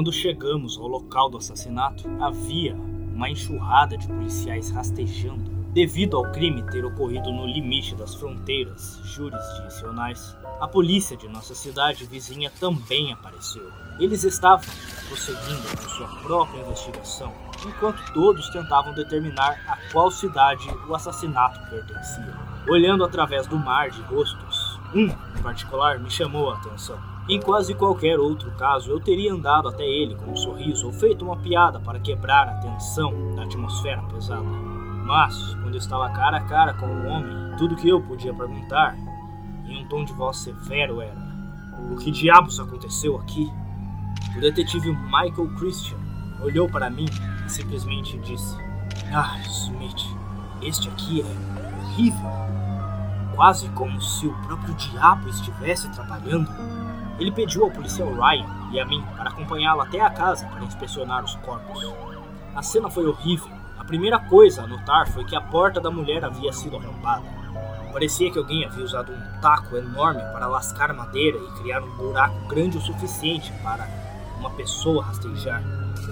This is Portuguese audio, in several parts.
Quando chegamos ao local do assassinato, havia uma enxurrada de policiais rastejando, devido ao crime ter ocorrido no limite das fronteiras jurisdicionais. A polícia de nossa cidade vizinha também apareceu. Eles estavam prosseguindo com sua própria investigação, enquanto todos tentavam determinar a qual cidade o assassinato pertencia. Olhando através do mar de rostos, um em particular me chamou a atenção. Em quase qualquer outro caso, eu teria andado até ele com um sorriso ou feito uma piada para quebrar a tensão da atmosfera pesada. Mas, quando estava cara a cara com o um homem, tudo que eu podia perguntar em um tom de voz severo era: O que diabos aconteceu aqui? O detetive Michael Christian olhou para mim e simplesmente disse: Ah, Smith, este aqui é horrível. Quase como se o próprio diabo estivesse trabalhando. Ele pediu ao policial Ryan e a mim para acompanhá-lo até a casa para inspecionar os corpos. A cena foi horrível. A primeira coisa a notar foi que a porta da mulher havia sido arrombada. Parecia que alguém havia usado um taco enorme para lascar madeira e criar um buraco grande o suficiente para uma pessoa rastejar.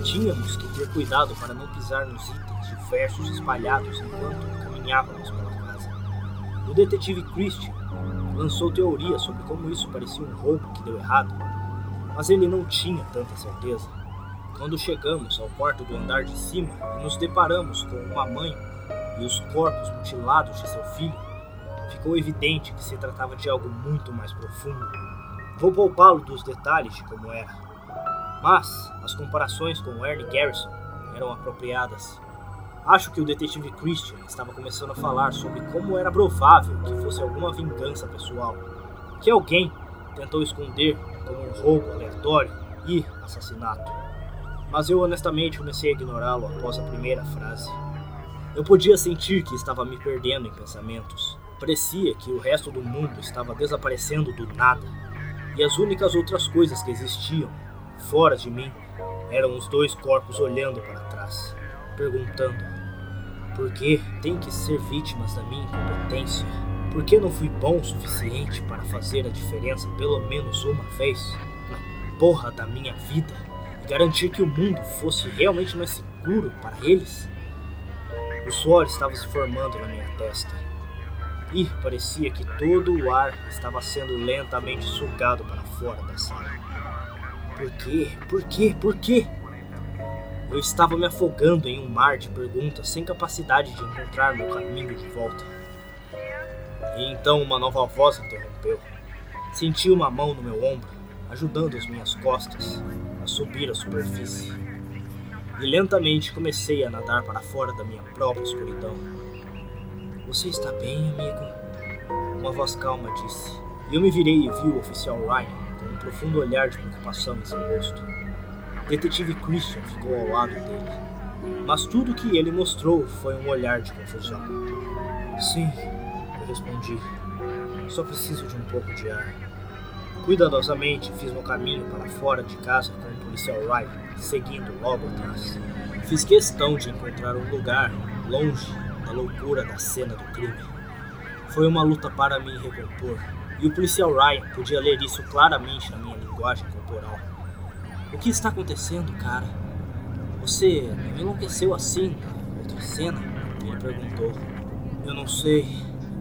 Tínhamos que ter cuidado para não pisar nos itens diversos espalhados enquanto caminhávamos pela casa. O detetive Christian lançou teorias sobre como isso parecia um roubo que deu errado, mas ele não tinha tanta certeza. Quando chegamos ao quarto do andar de cima e nos deparamos com uma mãe e os corpos mutilados de seu filho, ficou evidente que se tratava de algo muito mais profundo. Vou poupá-lo dos detalhes de como era. Mas as comparações com Ernie Garrison eram apropriadas. Acho que o detetive Christian estava começando a falar sobre como era provável que fosse alguma vingança pessoal, que alguém tentou esconder como um roubo aleatório e assassinato. Mas eu honestamente comecei a ignorá-lo após a primeira frase. Eu podia sentir que estava me perdendo em pensamentos. Parecia que o resto do mundo estava desaparecendo do nada, e as únicas outras coisas que existiam, fora de mim, eram os dois corpos olhando para trás, perguntando: por que tem que ser vítimas da minha incompetência? Por que não fui bom o suficiente para fazer a diferença pelo menos uma vez na porra da minha vida e garantir que o mundo fosse realmente mais seguro para eles? O suor estava se formando na minha testa e parecia que todo o ar estava sendo lentamente sugado para fora da sala. Por quê? Por quê? Por quê? Eu estava me afogando em um mar de perguntas sem capacidade de encontrar meu caminho de volta. E então uma nova voz interrompeu. Senti uma mão no meu ombro, ajudando as minhas costas a subir a superfície. E lentamente comecei a nadar para fora da minha própria escuridão. Você está bem, amigo? Uma voz calma disse. E eu me virei e vi o oficial Ryan com um profundo olhar de preocupação em seu rosto. Detetive Christian ficou ao lado dele. Mas tudo que ele mostrou foi um olhar de confusão. Sim, eu respondi. Só preciso de um pouco de ar. Cuidadosamente fiz meu caminho para fora de casa com o policial Ryan, seguindo logo atrás. Fiz questão de encontrar um lugar longe da loucura da cena do crime. Foi uma luta para me recompor, e o policial Ryan podia ler isso claramente na minha linguagem corporal. O que está acontecendo, cara? Você enlouqueceu assim outra cena? Ele perguntou. Eu não sei.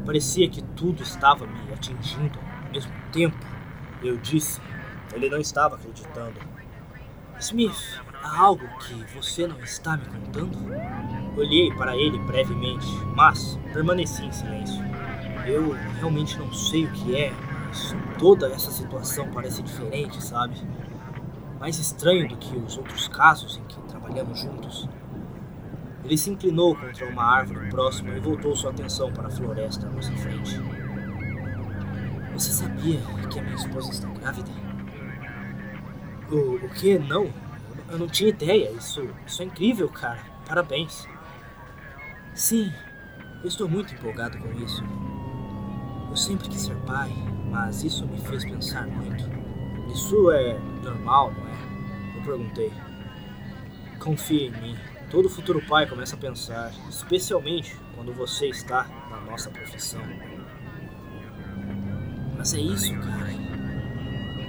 Parecia que tudo estava me atingindo ao mesmo tempo. Eu disse. Ele não estava acreditando. Smith, há algo que você não está me contando? Olhei para ele brevemente, mas permaneci em silêncio. Eu realmente não sei o que é, mas toda essa situação parece diferente, sabe? Mais estranho do que os outros casos em que trabalhamos juntos. Ele se inclinou contra uma árvore próxima e voltou sua atenção para a floresta à nossa frente. Você sabia que a minha esposa está grávida? O, o que? Não? Eu não tinha ideia. Isso, isso é incrível, cara. Parabéns. Sim, eu estou muito empolgado com isso. Eu sempre quis ser pai, mas isso me fez pensar muito. Isso é normal, não é? Perguntei. Confie em mim. Todo futuro pai começa a pensar, especialmente quando você está na nossa profissão. Mas é isso, cara.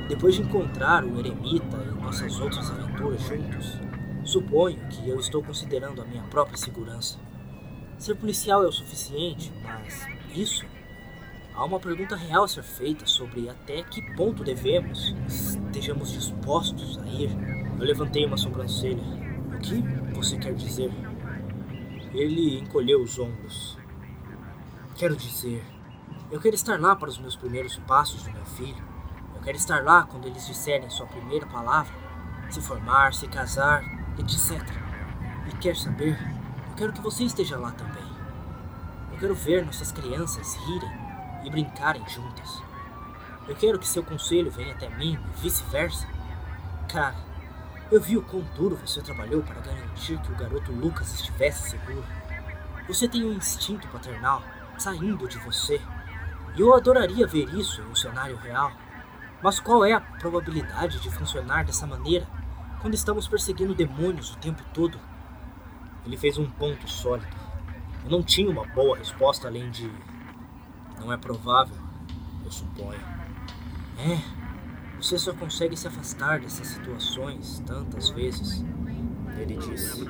Depois de encontrar o eremita e nossas outras aventuras juntos, suponho que eu estou considerando a minha própria segurança. Ser policial é o suficiente, mas isso? Há uma pergunta real a ser feita sobre até que ponto devemos, estejamos dispostos a ir. Eu levantei uma sobrancelha. O que você quer dizer? Ele encolheu os ombros. Quero dizer, eu quero estar lá para os meus primeiros passos do meu filho. Eu quero estar lá quando eles disserem sua primeira palavra, se formar, se casar, etc. E quer saber? Eu quero que você esteja lá também. Eu quero ver nossas crianças rirem e brincarem juntas. Eu quero que seu conselho venha até mim e vice-versa. Cara, eu vi o quão duro você trabalhou para garantir que o garoto Lucas estivesse seguro. Você tem um instinto paternal saindo de você. E eu adoraria ver isso em um cenário real. Mas qual é a probabilidade de funcionar dessa maneira quando estamos perseguindo demônios o tempo todo? Ele fez um ponto sólido. Eu não tinha uma boa resposta além de. Não é provável, eu suponho. É, você só consegue se afastar dessas situações tantas vezes. Ele disse.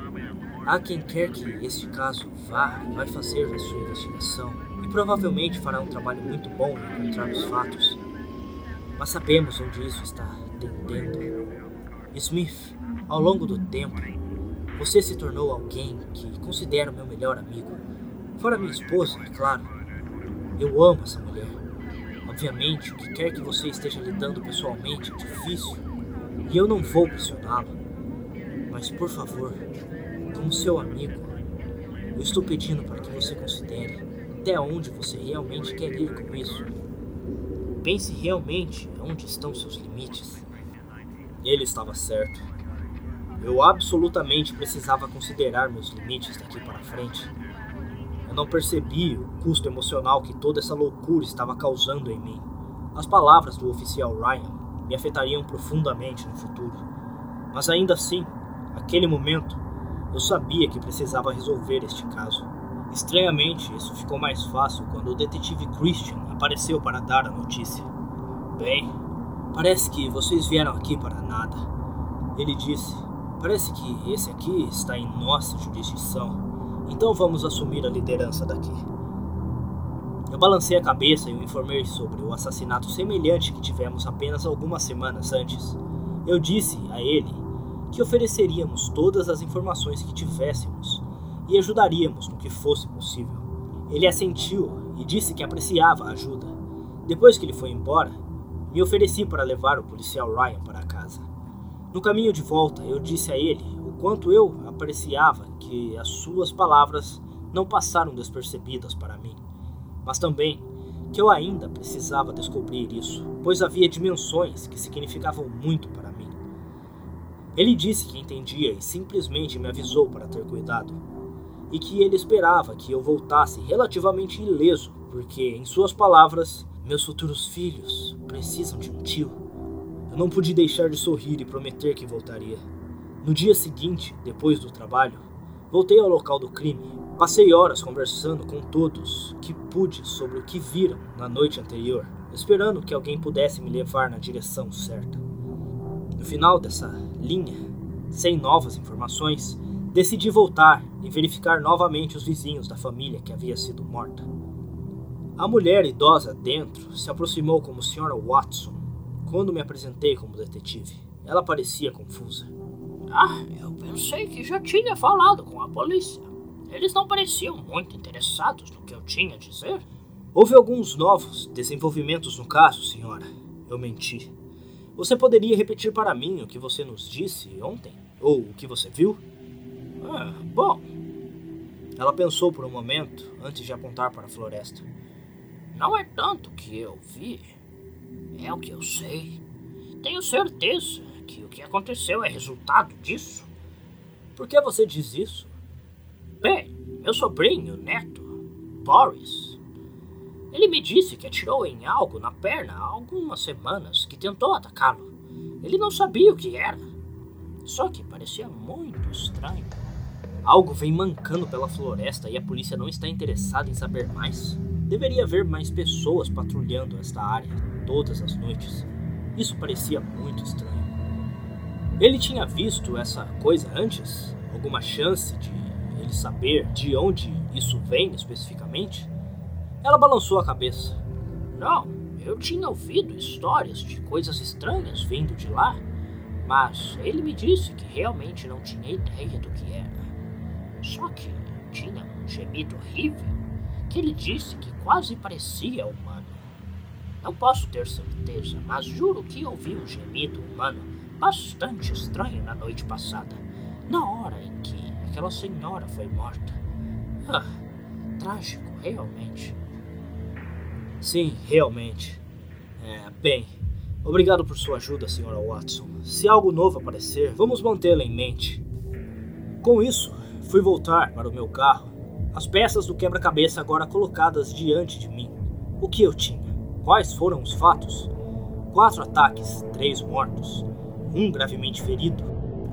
Há quem quer que este caso vá vai fazer a sua investigação e provavelmente fará um trabalho muito bom em encontrar os fatos. Mas sabemos onde isso está tendendo. Smith, ao longo do tempo, você se tornou alguém que considero meu melhor amigo. Fora minha esposa, é claro. Eu amo essa mulher. Obviamente, o que quer que você esteja lidando pessoalmente é difícil e eu não vou pressioná-lo. Mas por favor, como seu amigo, eu estou pedindo para que você considere até onde você realmente quer ir com isso. Pense realmente onde estão seus limites. Ele estava certo. Eu absolutamente precisava considerar meus limites daqui para frente não percebi o custo emocional que toda essa loucura estava causando em mim. As palavras do oficial Ryan me afetariam profundamente no futuro. Mas ainda assim, naquele momento, eu sabia que precisava resolver este caso. Estranhamente, isso ficou mais fácil quando o detetive Christian apareceu para dar a notícia. Bem, parece que vocês vieram aqui para nada. Ele disse: Parece que esse aqui está em nossa jurisdição. Então vamos assumir a liderança daqui. Eu balancei a cabeça e o informei sobre o assassinato semelhante que tivemos apenas algumas semanas antes. Eu disse a ele que ofereceríamos todas as informações que tivéssemos e ajudaríamos no que fosse possível. Ele assentiu e disse que apreciava a ajuda. Depois que ele foi embora, me ofereci para levar o policial Ryan para casa. No caminho de volta, eu disse a ele o quanto eu apreciava que as suas palavras não passaram despercebidas para mim, mas também que eu ainda precisava descobrir isso, pois havia dimensões que significavam muito para mim. Ele disse que entendia e simplesmente me avisou para ter cuidado, e que ele esperava que eu voltasse relativamente ileso, porque, em suas palavras, meus futuros filhos precisam de um tio. Eu não pude deixar de sorrir e prometer que voltaria. No dia seguinte, depois do trabalho, voltei ao local do crime. Passei horas conversando com todos que pude sobre o que viram na noite anterior, esperando que alguém pudesse me levar na direção certa. No final dessa linha, sem novas informações, decidi voltar e verificar novamente os vizinhos da família que havia sido morta. A mulher idosa dentro se aproximou como Sra. Watson quando me apresentei como detetive. Ela parecia confusa. Ah, eu pensei que já tinha falado com a polícia. Eles não pareciam muito interessados no que eu tinha a dizer. Houve alguns novos desenvolvimentos no caso, senhora. Eu menti. Você poderia repetir para mim o que você nos disse ontem? Ou o que você viu? Ah, bom. Ela pensou por um momento antes de apontar para a floresta. Não é tanto que eu vi. É o que eu sei. Tenho certeza que o que aconteceu é resultado disso. Por que você diz isso? Bem, meu sobrinho, neto, Boris, ele me disse que atirou em algo na perna há algumas semanas, que tentou atacá-lo. Ele não sabia o que era. Só que parecia muito estranho. Algo vem mancando pela floresta e a polícia não está interessada em saber mais. Deveria haver mais pessoas patrulhando esta área todas as noites. Isso parecia muito estranho. Ele tinha visto essa coisa antes? Alguma chance de ele saber de onde isso vem especificamente? Ela balançou a cabeça. Não, eu tinha ouvido histórias de coisas estranhas vindo de lá, mas ele me disse que realmente não tinha ideia do que era. Só que tinha um gemido horrível que ele disse que quase parecia humano. Não posso ter certeza, mas juro que ouvi um gemido humano bastante estranho na noite passada, na hora em que aquela senhora foi morta. Ah, trágico, realmente. Sim, realmente. É, bem, obrigado por sua ajuda, senhora Watson. Se algo novo aparecer, vamos mantê-la em mente. Com isso, fui voltar para o meu carro, as peças do quebra-cabeça agora colocadas diante de mim. O que eu tinha? Quais foram os fatos? Quatro ataques, três mortos, um gravemente ferido,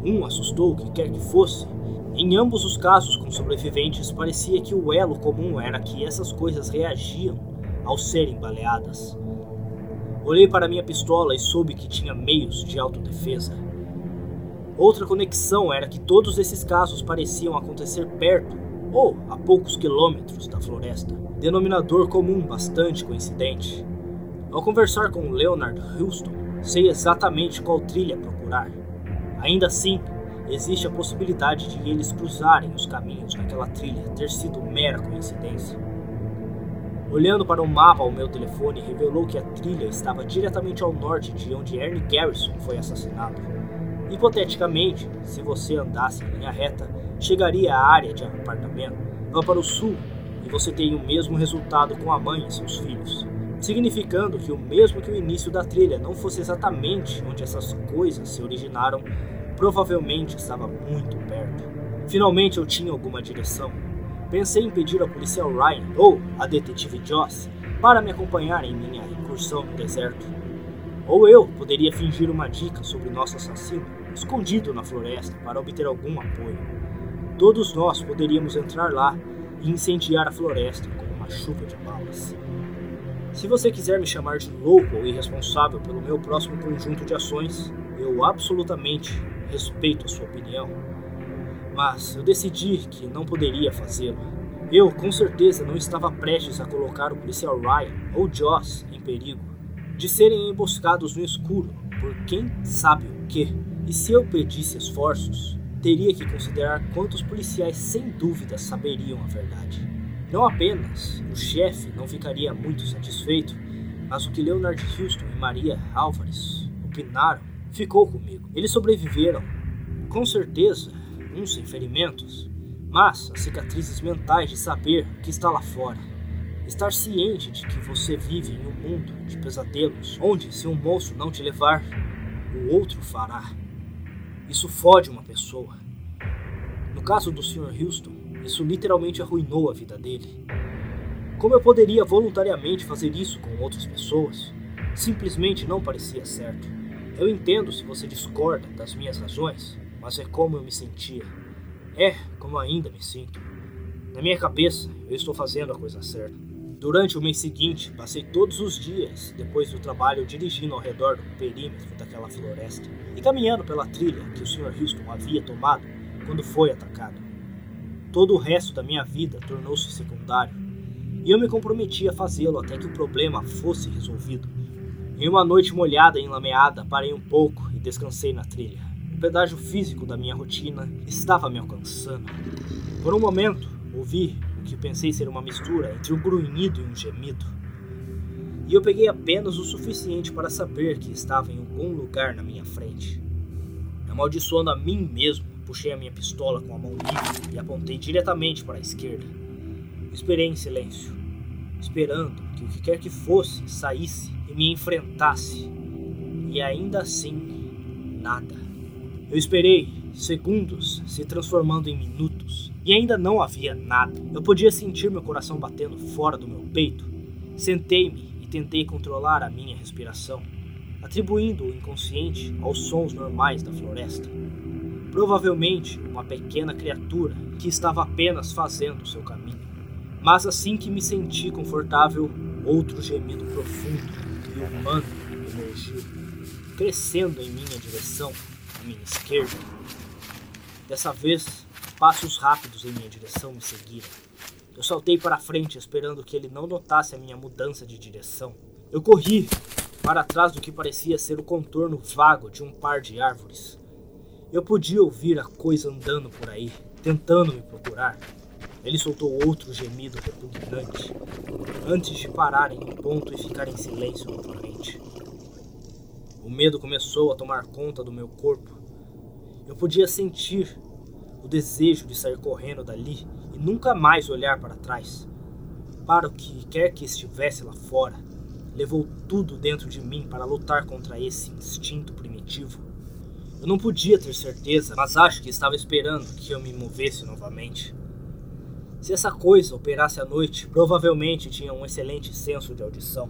um assustou o que quer que fosse. Em ambos os casos com sobreviventes, parecia que o elo comum era que essas coisas reagiam ao serem baleadas. Olhei para minha pistola e soube que tinha meios de autodefesa. Outra conexão era que todos esses casos pareciam acontecer perto ou a poucos quilômetros da floresta, denominador comum bastante coincidente. Ao conversar com Leonard Houston, sei exatamente qual trilha procurar. Ainda assim, existe a possibilidade de eles cruzarem os caminhos naquela trilha ter sido mera coincidência. Olhando para o mapa ao meu telefone, revelou que a trilha estava diretamente ao norte de onde Ernie Garrison foi assassinado. Hipoteticamente, se você andasse em linha reta, chegaria à área de apartamento, vá para o sul e você teria o mesmo resultado com a mãe e seus filhos, significando que o mesmo que o início da trilha não fosse exatamente onde essas coisas se originaram, provavelmente estava muito perto. Finalmente eu tinha alguma direção. Pensei em pedir ao policial Ryan ou a detetive Joss para me acompanhar em minha incursão no deserto. Ou eu poderia fingir uma dica sobre nosso assassino, escondido na floresta, para obter algum apoio. Todos nós poderíamos entrar lá e incendiar a floresta com uma chuva de balas. Se você quiser me chamar de louco ou irresponsável pelo meu próximo conjunto de ações, eu absolutamente respeito a sua opinião. Mas eu decidi que não poderia fazê-lo. Eu, com certeza, não estava prestes a colocar o policial Ryan ou Joss em perigo de serem emboscados no escuro por quem sabe o que. E se eu pedisse esforços, teria que considerar quantos policiais sem dúvida saberiam a verdade. Não apenas o chefe não ficaria muito satisfeito, mas o que Leonard Houston e Maria Álvares opinaram ficou comigo. Eles sobreviveram, com certeza, uns sem ferimentos, mas as cicatrizes mentais de saber que está lá fora Estar ciente de que você vive em um mundo de pesadelos, onde se um monstro não te levar, o outro fará. Isso fode uma pessoa. No caso do Sr. Houston, isso literalmente arruinou a vida dele. Como eu poderia voluntariamente fazer isso com outras pessoas? Simplesmente não parecia certo. Eu entendo se você discorda das minhas razões, mas é como eu me sentia. É como ainda me sinto. Na minha cabeça, eu estou fazendo a coisa certa. Durante o mês seguinte, passei todos os dias, depois do trabalho, dirigindo ao redor do perímetro daquela floresta e caminhando pela trilha que o Sr. Houston havia tomado quando foi atacado. Todo o resto da minha vida tornou-se secundário, e eu me comprometi a fazê-lo até que o problema fosse resolvido. Em uma noite molhada e enlameada, parei um pouco e descansei na trilha. O pedágio físico da minha rotina estava me alcançando. Por um momento, ouvi que pensei ser uma mistura entre um grunhido e um gemido. E eu peguei apenas o suficiente para saber que estava em algum lugar na minha frente. Amaldiçoando a mim mesmo, puxei a minha pistola com a mão livre e apontei diretamente para a esquerda. Esperei em silêncio, esperando que o que quer que fosse saísse e me enfrentasse. E ainda assim, nada. Eu esperei segundos se transformando em minutos, e ainda não havia nada. Eu podia sentir meu coração batendo fora do meu peito. Sentei-me e tentei controlar a minha respiração, atribuindo o inconsciente aos sons normais da floresta. Provavelmente uma pequena criatura que estava apenas fazendo seu caminho. Mas assim que me senti confortável, outro gemido profundo e humano emergiu. crescendo em minha direção, à minha esquerda. Dessa vez, passos rápidos em minha direção me seguiram. Eu saltei para frente, esperando que ele não notasse a minha mudança de direção. Eu corri para trás do que parecia ser o contorno vago de um par de árvores. Eu podia ouvir a coisa andando por aí, tentando me procurar. Ele soltou outro gemido repugnante, antes de parar em um ponto e ficar em silêncio novamente. O medo começou a tomar conta do meu corpo. Eu podia sentir o desejo de sair correndo dali e nunca mais olhar para trás. Para o que quer que estivesse lá fora, levou tudo dentro de mim para lutar contra esse instinto primitivo. Eu não podia ter certeza, mas acho que estava esperando que eu me movesse novamente. Se essa coisa operasse à noite, provavelmente tinha um excelente senso de audição.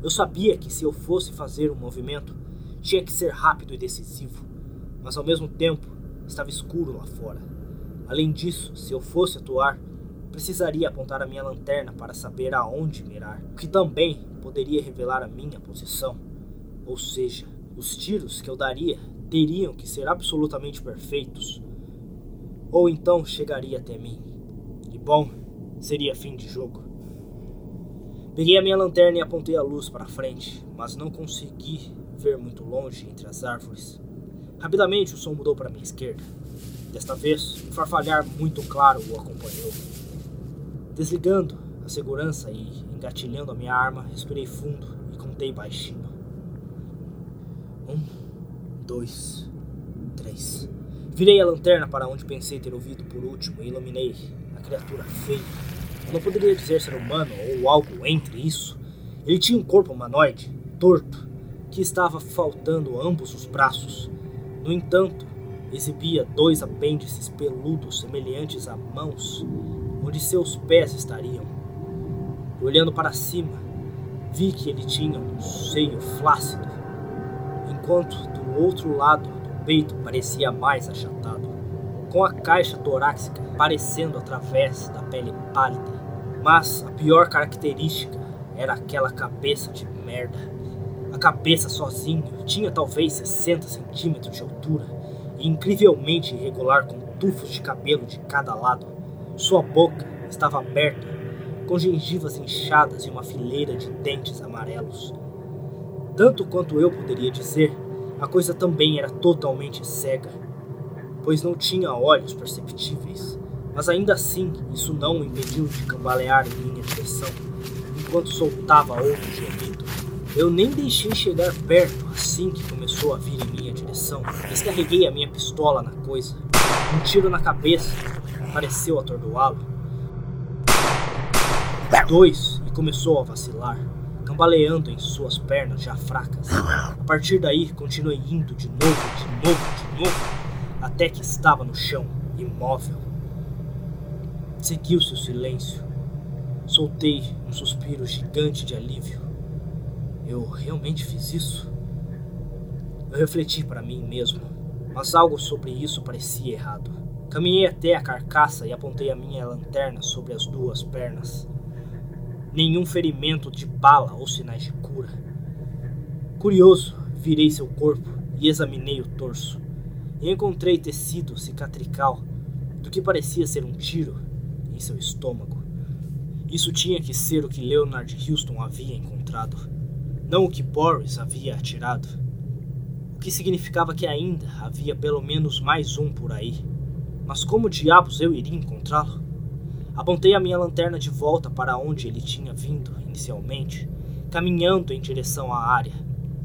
Eu sabia que se eu fosse fazer um movimento, tinha que ser rápido e decisivo, mas ao mesmo tempo estava escuro lá fora. Além disso, se eu fosse atuar, precisaria apontar a minha lanterna para saber aonde mirar, o que também poderia revelar a minha posição. Ou seja, os tiros que eu daria teriam que ser absolutamente perfeitos, ou então chegaria até mim. E bom, seria fim de jogo. Peguei a minha lanterna e apontei a luz para frente, mas não consegui ver muito longe entre as árvores. Rapidamente o som mudou para minha esquerda. Desta vez, um farfalhar muito claro o acompanhou. Desligando a segurança e engatilhando a minha arma, respirei fundo e contei baixinho. Um, dois, três. Virei a lanterna para onde pensei ter ouvido por último e iluminei a criatura feia. Eu não poderia dizer ser humano ou algo entre isso. Ele tinha um corpo humanoide, torto, que estava faltando ambos os braços. No entanto, exibia dois apêndices peludos semelhantes a mãos, onde seus pés estariam. Olhando para cima, vi que ele tinha um seio flácido, enquanto do outro lado do peito parecia mais achatado, com a caixa torácica aparecendo através da pele pálida. Mas a pior característica era aquela cabeça de merda a cabeça sozinho tinha talvez 60 centímetros de altura e incrivelmente irregular com tufos de cabelo de cada lado. Sua boca estava aberta, com gengivas inchadas e uma fileira de dentes amarelos. Tanto quanto eu poderia dizer, a coisa também era totalmente cega, pois não tinha olhos perceptíveis. Mas ainda assim, isso não o impediu de cambalear em minha direção, enquanto soltava outro gemido. Eu nem deixei chegar perto assim que começou a vir em minha direção. Descarreguei a minha pistola na coisa. Um tiro na cabeça pareceu atordoá-lo. Dois e começou a vacilar, cambaleando em suas pernas já fracas. A partir daí, continuei indo de novo, de novo, de novo, até que estava no chão, imóvel. Seguiu-se o silêncio. Soltei um suspiro gigante de alívio. Eu realmente fiz isso? Eu refleti para mim mesmo, mas algo sobre isso parecia errado. Caminhei até a carcaça e apontei a minha lanterna sobre as duas pernas. Nenhum ferimento de bala ou sinais de cura. Curioso, virei seu corpo e examinei o torso. E encontrei tecido cicatrical do que parecia ser um tiro em seu estômago. Isso tinha que ser o que Leonard Houston havia encontrado não o que Boris havia atirado. O que significava que ainda havia pelo menos mais um por aí. Mas como diabos eu iria encontrá-lo? Apontei a minha lanterna de volta para onde ele tinha vindo inicialmente, caminhando em direção à área.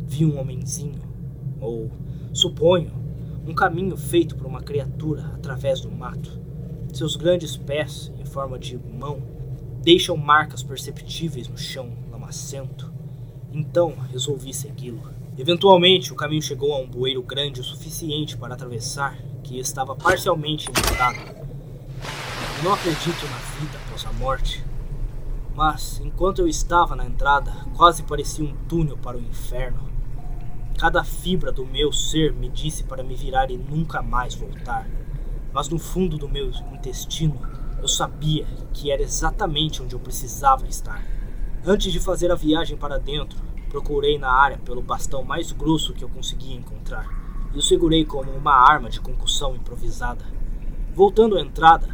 Vi um homenzinho, ou, suponho, um caminho feito por uma criatura através do mato. Seus grandes pés, em forma de mão, deixam marcas perceptíveis no chão lamacento. Então resolvi segui-lo. Eventualmente, o caminho chegou a um bueiro grande o suficiente para atravessar, que estava parcialmente inundado. Não acredito na vida após a morte, mas enquanto eu estava na entrada, quase parecia um túnel para o inferno. Cada fibra do meu ser me disse para me virar e nunca mais voltar, mas no fundo do meu intestino eu sabia que era exatamente onde eu precisava estar. Antes de fazer a viagem para dentro, Procurei na área pelo bastão mais grosso que eu conseguia encontrar e o segurei como uma arma de concussão improvisada. Voltando à entrada,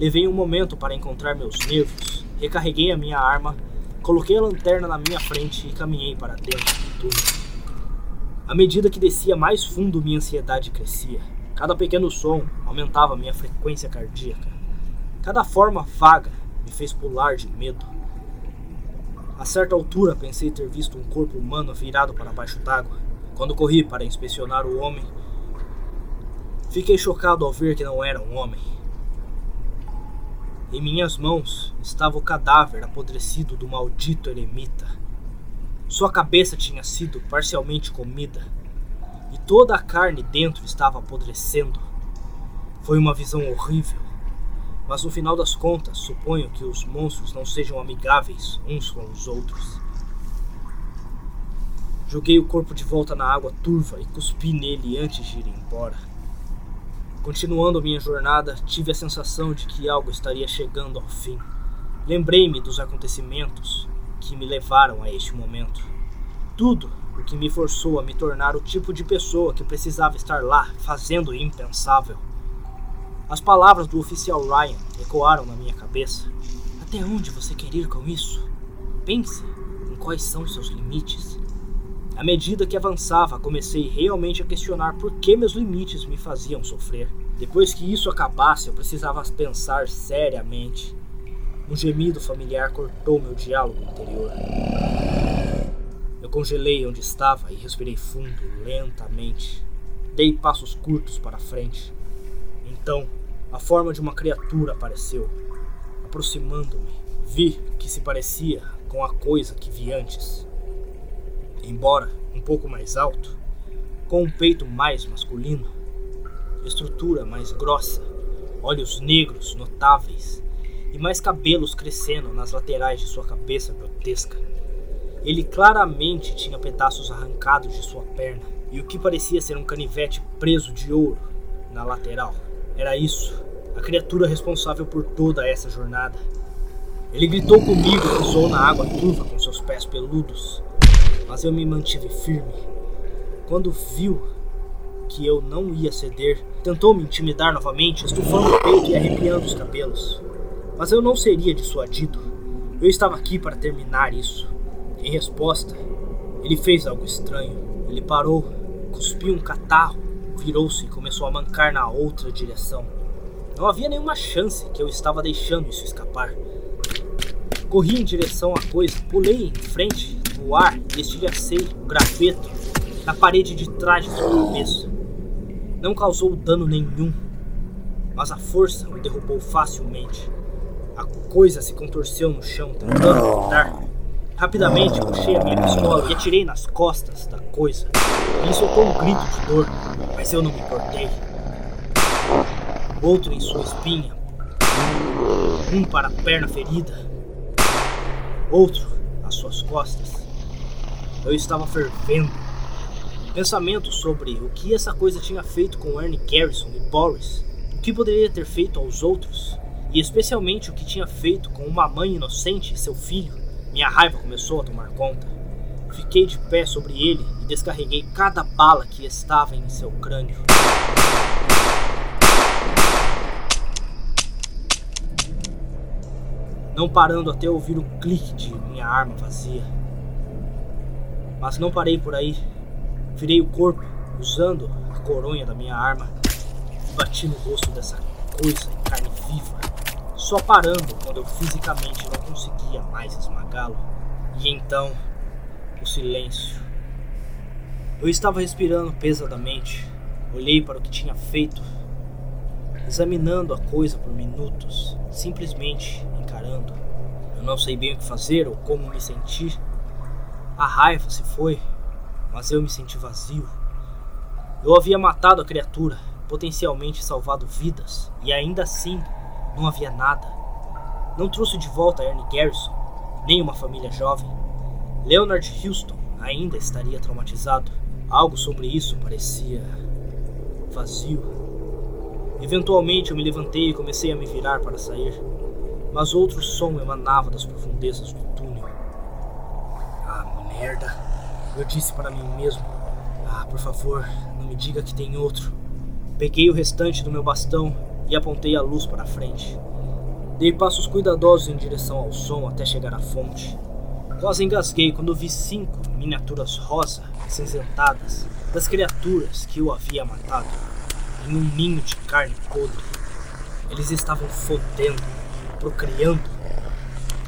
levei um momento para encontrar meus nervos, recarreguei a minha arma, coloquei a lanterna na minha frente e caminhei para dentro do túnel. À medida que descia mais fundo, minha ansiedade crescia. Cada pequeno som aumentava minha frequência cardíaca. Cada forma vaga me fez pular de medo. A certa altura pensei ter visto um corpo humano virado para baixo d'água. Quando corri para inspecionar o homem, fiquei chocado ao ver que não era um homem. Em minhas mãos estava o cadáver apodrecido do maldito eremita. Sua cabeça tinha sido parcialmente comida e toda a carne dentro estava apodrecendo. Foi uma visão horrível, mas no final das contas, suponho que os monstros não sejam amigáveis uns com os outros. Joguei o corpo de volta na água turva e cuspi nele antes de ir embora. Continuando minha jornada, tive a sensação de que algo estaria chegando ao fim. Lembrei-me dos acontecimentos que me levaram a este momento. Tudo o que me forçou a me tornar o tipo de pessoa que precisava estar lá, fazendo o impensável. As palavras do oficial Ryan ecoaram na minha cabeça. Até onde você quer ir com isso? Pense em quais são seus limites. À medida que avançava, comecei realmente a questionar por que meus limites me faziam sofrer. Depois que isso acabasse, eu precisava pensar seriamente. Um gemido familiar cortou meu diálogo interior. Eu congelei onde estava e respirei fundo, lentamente. Dei passos curtos para frente. Então, a forma de uma criatura apareceu, aproximando-me. Vi que se parecia com a coisa que vi antes embora um pouco mais alto, com um peito mais masculino, estrutura mais grossa, olhos negros notáveis e mais cabelos crescendo nas laterais de sua cabeça grotesca. Ele claramente tinha pedaços arrancados de sua perna e o que parecia ser um canivete preso de ouro na lateral. Era isso, a criatura responsável por toda essa jornada. Ele gritou comigo e pisou na água turva com seus pés peludos mas eu me mantive firme. Quando viu que eu não ia ceder, tentou me intimidar novamente, estufando o peito e arrepiando os cabelos. Mas eu não seria dissuadido. Eu estava aqui para terminar isso. Em resposta, ele fez algo estranho. Ele parou, cuspiu um catarro, virou-se e começou a mancar na outra direção. Não havia nenhuma chance que eu estava deixando isso escapar. Corri em direção à coisa, pulei em frente o ar e estilhacei o graveto na parede de trás de sua cabeça. Não causou dano nenhum, mas a força o derrubou facilmente. A coisa se contorceu no chão, tentando acordar. Rapidamente puxei a minha pistola e atirei nas costas da coisa. Ele soltou um grito de dor, mas eu não me importei. Outro em sua espinha, um para a perna ferida, outro às suas costas. Eu estava fervendo. Pensamentos sobre o que essa coisa tinha feito com Ernie Garrison e Boris, o que poderia ter feito aos outros, e especialmente o que tinha feito com uma mãe inocente e seu filho. Minha raiva começou a tomar conta. Fiquei de pé sobre ele e descarreguei cada bala que estava em seu crânio. Não parando até ouvir o clique de minha arma vazia. Mas não parei por aí. Virei o corpo, usando a coronha da minha arma, e bati no rosto dessa coisa em carne viva, só parando quando eu fisicamente não conseguia mais esmagá-lo. E então, o silêncio. Eu estava respirando pesadamente, olhei para o que tinha feito, examinando a coisa por minutos, simplesmente encarando. Eu não sei bem o que fazer ou como me sentir. A raiva se foi, mas eu me senti vazio. Eu havia matado a criatura, potencialmente salvado vidas, e ainda assim não havia nada. Não trouxe de volta Ernie Garrison, nem uma família jovem. Leonard Houston ainda estaria traumatizado. Algo sobre isso parecia vazio. Eventualmente eu me levantei e comecei a me virar para sair, mas outro som emanava das profundezas do túnel merda. Eu disse para mim mesmo: Ah, por favor, não me diga que tem outro. Peguei o restante do meu bastão e apontei a luz para a frente. Dei passos cuidadosos em direção ao som até chegar à fonte. Quase engasguei quando vi cinco miniaturas rosa cinzentadas das criaturas que eu havia matado em um ninho de carne podre. Eles estavam fodendo, procriando.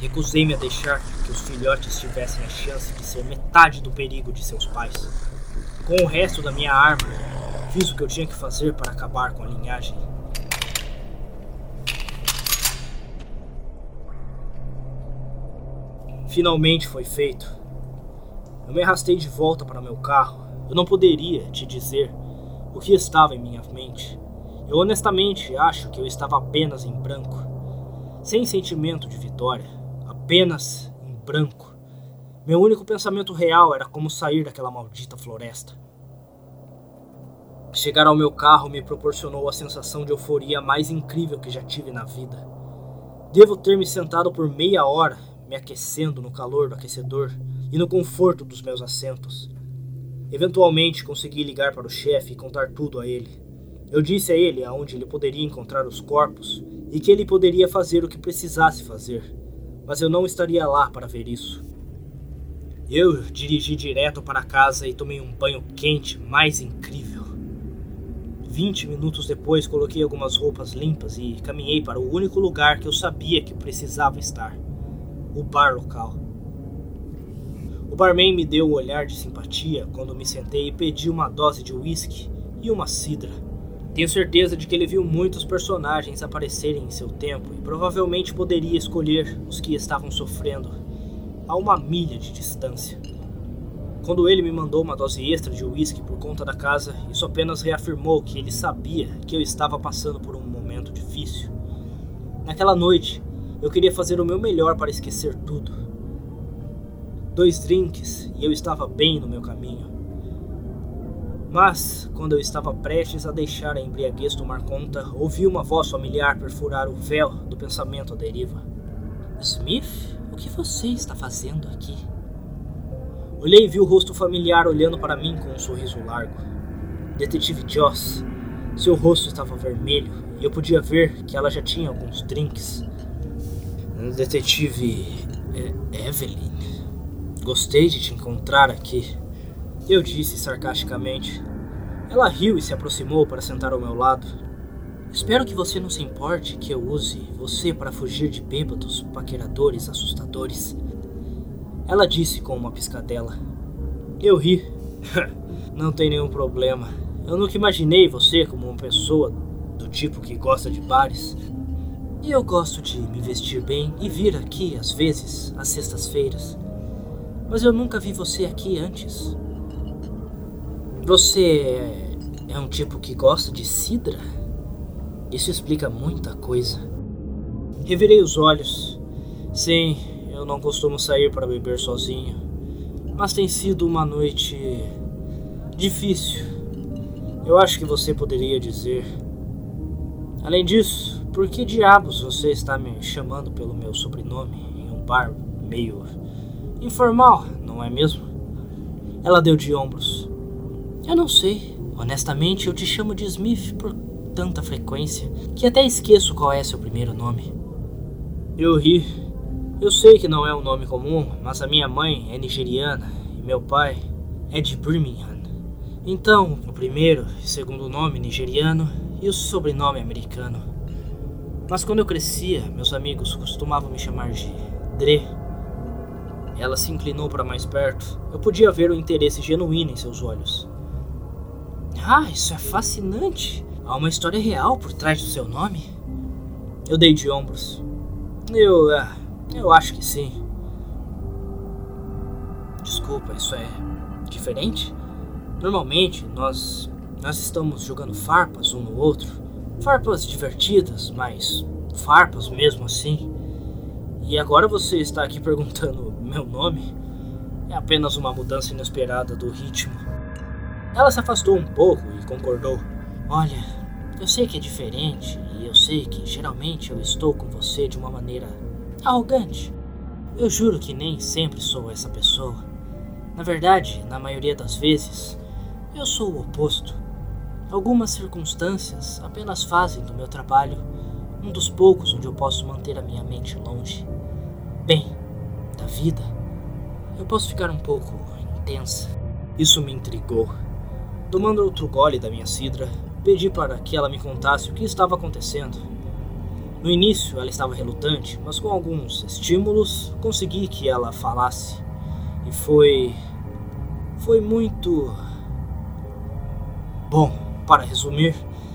Recusei-me a deixar que os filhotes tivessem a chance de ser metade do perigo de seus pais. Com o resto da minha arma, fiz o que eu tinha que fazer para acabar com a linhagem. Finalmente foi feito. Eu me arrastei de volta para meu carro. Eu não poderia te dizer o que estava em minha mente. Eu honestamente acho que eu estava apenas em branco, sem sentimento de vitória, apenas em branco. Meu único pensamento real era como sair daquela maldita floresta. Chegar ao meu carro me proporcionou a sensação de euforia mais incrível que já tive na vida. Devo ter me sentado por meia hora me aquecendo no calor do aquecedor e no conforto dos meus assentos. Eventualmente consegui ligar para o chefe e contar tudo a ele. Eu disse a ele aonde ele poderia encontrar os corpos e que ele poderia fazer o que precisasse fazer, mas eu não estaria lá para ver isso. Eu dirigi direto para casa e tomei um banho quente mais incrível. Vinte minutos depois, coloquei algumas roupas limpas e caminhei para o único lugar que eu sabia que precisava estar o bar local. O barman me deu um olhar de simpatia quando me sentei e pedi uma dose de whisky e uma cidra. Tenho certeza de que ele viu muitos personagens aparecerem em seu tempo e provavelmente poderia escolher os que estavam sofrendo a uma milha de distância. Quando ele me mandou uma dose extra de whisky por conta da casa, isso apenas reafirmou que ele sabia que eu estava passando por um momento difícil. Naquela noite, eu queria fazer o meu melhor para esquecer tudo. Dois drinks e eu estava bem no meu caminho. Mas, quando eu estava prestes a deixar a embriaguez tomar conta, ouvi uma voz familiar perfurar o véu do pensamento à deriva. Smith, o que você está fazendo aqui? Olhei e vi o rosto familiar olhando para mim com um sorriso largo. Detetive Joss. Seu rosto estava vermelho e eu podia ver que ela já tinha alguns drinks. Detetive é, Evelyn, gostei de te encontrar aqui. Eu disse sarcasticamente. Ela riu e se aproximou para sentar ao meu lado. Espero que você não se importe que eu use você para fugir de bêbados, paqueradores, assustadores. Ela disse com uma piscadela. Eu ri. não tem nenhum problema. Eu nunca imaginei você como uma pessoa do tipo que gosta de bares. E eu gosto de me vestir bem e vir aqui às vezes, às sextas-feiras. Mas eu nunca vi você aqui antes. Você é um tipo que gosta de cidra? Isso explica muita coisa. Revirei os olhos. Sim, eu não costumo sair para beber sozinho. Mas tem sido uma noite difícil. Eu acho que você poderia dizer. Além disso, por que diabos você está me chamando pelo meu sobrenome em um bar meio informal, não é mesmo? Ela deu de ombros. Eu não sei. Honestamente, eu te chamo de Smith por tanta frequência que até esqueço qual é seu primeiro nome. Eu ri. Eu sei que não é um nome comum, mas a minha mãe é nigeriana e meu pai é de Birmingham. Então, o primeiro e segundo nome nigeriano e o sobrenome americano. Mas quando eu crescia, meus amigos costumavam me chamar de Dre. Ela se inclinou para mais perto. Eu podia ver o interesse genuíno em seus olhos. Ah, isso é fascinante. Há uma história real por trás do seu nome? Eu dei de ombros. Eu. É, eu acho que sim. Desculpa, isso é diferente? Normalmente nós. Nós estamos jogando farpas um no outro farpas divertidas, mas farpas mesmo assim. E agora você está aqui perguntando meu nome? É apenas uma mudança inesperada do ritmo. Ela se afastou um pouco e concordou. Olha, eu sei que é diferente e eu sei que geralmente eu estou com você de uma maneira arrogante. Eu juro que nem sempre sou essa pessoa. Na verdade, na maioria das vezes, eu sou o oposto. Algumas circunstâncias apenas fazem do meu trabalho um dos poucos onde eu posso manter a minha mente longe. Bem, da vida, eu posso ficar um pouco intensa. Isso me intrigou. Tomando outro gole da minha cidra, pedi para que ela me contasse o que estava acontecendo. No início, ela estava relutante, mas com alguns estímulos consegui que ela falasse. E foi. Foi muito. Bom, para resumir,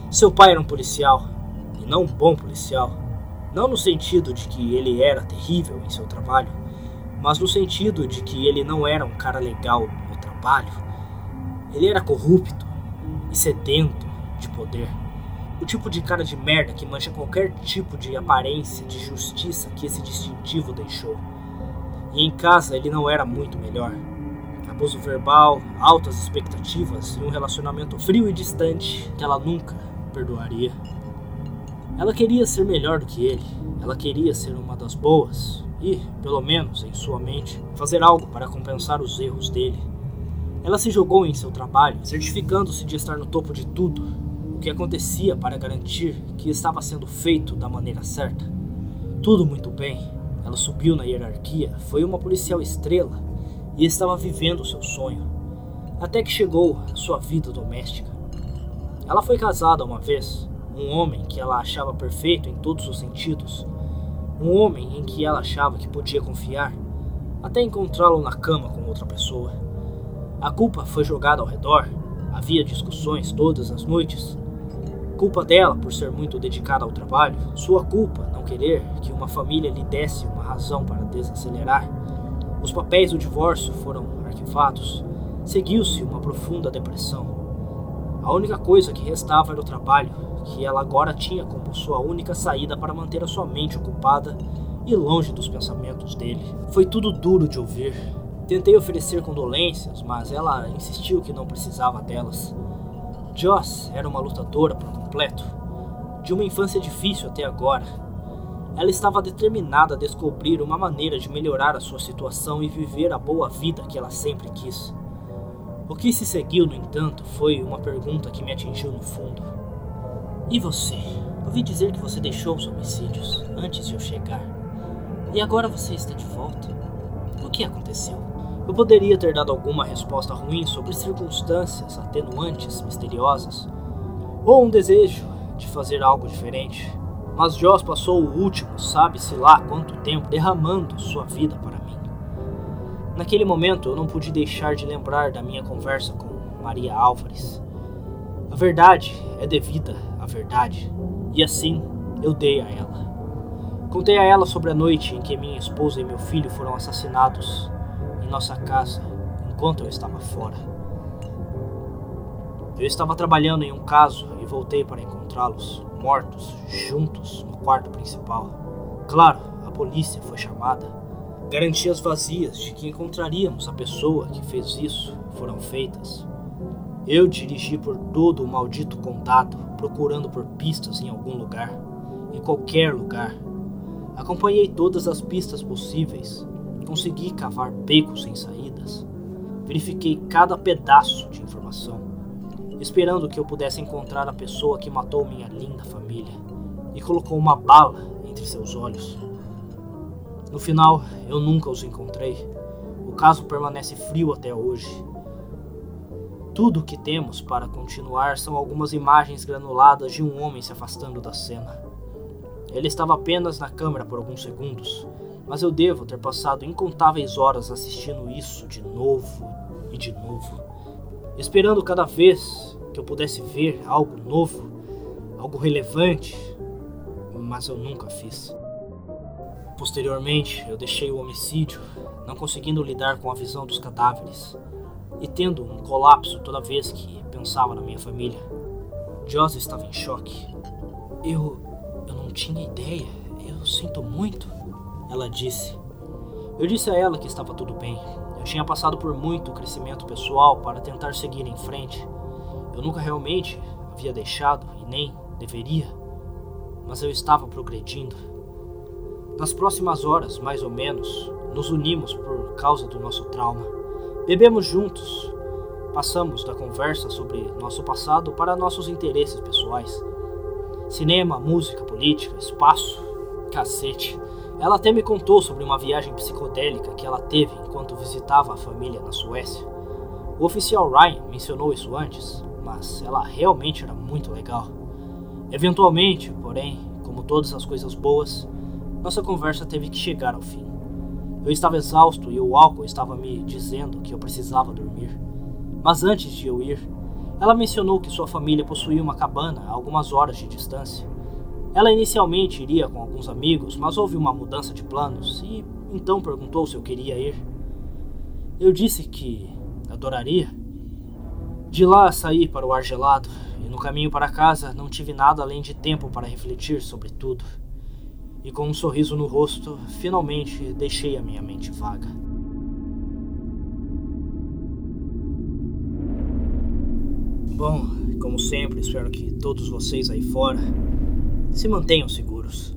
seu pai era um policial, e não um bom policial. Não no sentido de que ele era terrível em seu trabalho, mas no sentido de que ele não era um cara legal no trabalho. Ele era corrupto e sedento de poder. O tipo de cara de merda que mancha qualquer tipo de aparência de justiça que esse distintivo deixou. E em casa ele não era muito melhor. Abuso verbal, altas expectativas e um relacionamento frio e distante que ela nunca perdoaria. Ela queria ser melhor do que ele. Ela queria ser uma das boas e, pelo menos em sua mente, fazer algo para compensar os erros dele. Ela se jogou em seu trabalho, certificando-se de estar no topo de tudo, o que acontecia para garantir que estava sendo feito da maneira certa. Tudo muito bem. Ela subiu na hierarquia, foi uma policial estrela e estava vivendo seu sonho. Até que chegou a sua vida doméstica. Ela foi casada uma vez, um homem que ela achava perfeito em todos os sentidos, um homem em que ela achava que podia confiar, até encontrá-lo na cama com outra pessoa. A culpa foi jogada ao redor, havia discussões todas as noites. Culpa dela por ser muito dedicada ao trabalho, sua culpa não querer que uma família lhe desse uma razão para desacelerar. Os papéis do divórcio foram arquivados. Seguiu-se uma profunda depressão. A única coisa que restava era o trabalho, que ela agora tinha como sua única saída para manter a sua mente ocupada e longe dos pensamentos dele. Foi tudo duro de ouvir. Tentei oferecer condolências, mas ela insistiu que não precisava delas. Joss era uma lutadora por completo, de uma infância difícil até agora. Ela estava determinada a descobrir uma maneira de melhorar a sua situação e viver a boa vida que ela sempre quis. O que se seguiu, no entanto, foi uma pergunta que me atingiu no fundo. E você? Ouvi dizer que você deixou os homicídios antes de eu chegar. E agora você está de volta. O que aconteceu? Eu poderia ter dado alguma resposta ruim sobre circunstâncias atenuantes misteriosas, ou um desejo de fazer algo diferente, mas Joss passou o último, sabe-se lá quanto tempo, derramando sua vida para mim. Naquele momento eu não pude deixar de lembrar da minha conversa com Maria Álvares. A verdade é devida à verdade, e assim eu dei a ela. Contei a ela sobre a noite em que minha esposa e meu filho foram assassinados em nossa casa enquanto eu estava fora. Eu estava trabalhando em um caso e voltei para encontrá-los mortos juntos no quarto principal. Claro, a polícia foi chamada Garantias vazias de que encontraríamos a pessoa que fez isso foram feitas. Eu dirigi por todo o maldito condado, procurando por pistas em algum lugar, em qualquer lugar. Acompanhei todas as pistas possíveis, consegui cavar becos sem saídas, verifiquei cada pedaço de informação, esperando que eu pudesse encontrar a pessoa que matou minha linda família e colocou uma bala entre seus olhos. No final, eu nunca os encontrei. O caso permanece frio até hoje. Tudo o que temos para continuar são algumas imagens granuladas de um homem se afastando da cena. Ele estava apenas na câmera por alguns segundos, mas eu devo ter passado incontáveis horas assistindo isso de novo e de novo, esperando cada vez que eu pudesse ver algo novo, algo relevante, mas eu nunca fiz. Posteriormente, eu deixei o homicídio, não conseguindo lidar com a visão dos cadáveres e tendo um colapso toda vez que pensava na minha família. Josie estava em choque. Eu. Tinha ideia. Eu sinto muito. Ela disse. Eu disse a ela que estava tudo bem. Eu tinha passado por muito crescimento pessoal para tentar seguir em frente. Eu nunca realmente havia deixado e nem deveria, mas eu estava progredindo. Nas próximas horas, mais ou menos, nos unimos por causa do nosso trauma. Bebemos juntos. Passamos da conversa sobre nosso passado para nossos interesses pessoais. Cinema, música, política, espaço. Cacete. Ela até me contou sobre uma viagem psicodélica que ela teve enquanto visitava a família na Suécia. O oficial Ryan mencionou isso antes, mas ela realmente era muito legal. Eventualmente, porém, como todas as coisas boas, nossa conversa teve que chegar ao fim. Eu estava exausto e o álcool estava me dizendo que eu precisava dormir. Mas antes de eu ir, ela mencionou que sua família possuía uma cabana a algumas horas de distância. Ela inicialmente iria com alguns amigos, mas houve uma mudança de planos e então perguntou se eu queria ir. Eu disse que adoraria. De lá saí para o ar gelado e no caminho para casa não tive nada além de tempo para refletir sobre tudo e com um sorriso no rosto, finalmente deixei a minha mente vaga. Bom, como sempre, espero que todos vocês aí fora se mantenham seguros.